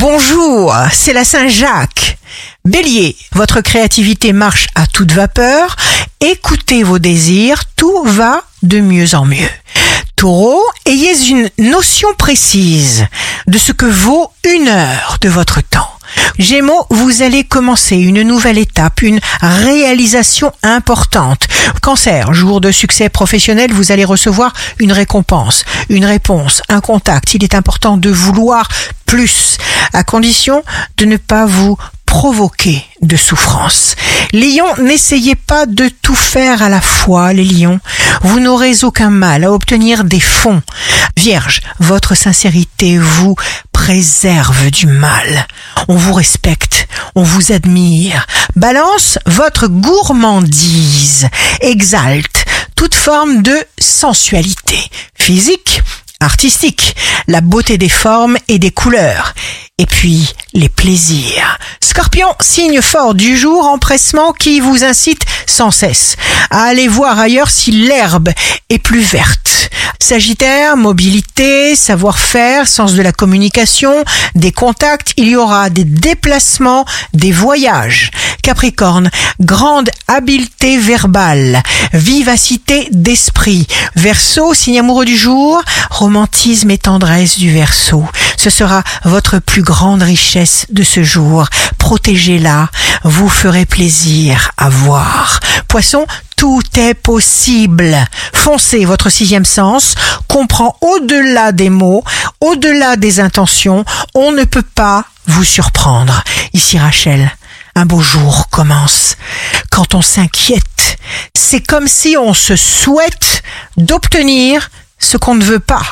Bonjour, c'est la Saint-Jacques. Bélier, votre créativité marche à toute vapeur. Écoutez vos désirs, tout va de mieux en mieux. Taureau, ayez une notion précise de ce que vaut une heure de votre temps. Gémeaux, vous allez commencer une nouvelle étape, une réalisation importante. Cancer, jour de succès professionnel, vous allez recevoir une récompense, une réponse, un contact. Il est important de vouloir plus, à condition de ne pas vous provoquer de souffrance. Lion, n'essayez pas de tout faire à la fois, les lions. Vous n'aurez aucun mal à obtenir des fonds. Vierge, votre sincérité vous préserve du mal. On vous respecte, on vous admire. Balance, votre gourmandise exalte toute forme de sensualité physique, artistique, la beauté des formes et des couleurs. Et puis, les plaisirs. Scorpion, signe fort du jour, empressement qui vous incite sans cesse à aller voir ailleurs si l'herbe est plus verte. Sagittaire, mobilité, savoir-faire, sens de la communication, des contacts, il y aura des déplacements, des voyages. Capricorne, grande habileté verbale, vivacité d'esprit. Verseau, signe amoureux du jour, romantisme et tendresse du Verseau. Ce sera votre plus grande richesse de ce jour. Protégez-la, vous ferez plaisir à voir. Poisson, tout est possible. Foncez votre sixième sens, comprend au-delà des mots, au-delà des intentions. On ne peut pas vous surprendre. Ici Rachel, un beau jour commence. Quand on s'inquiète, c'est comme si on se souhaite d'obtenir ce qu'on ne veut pas.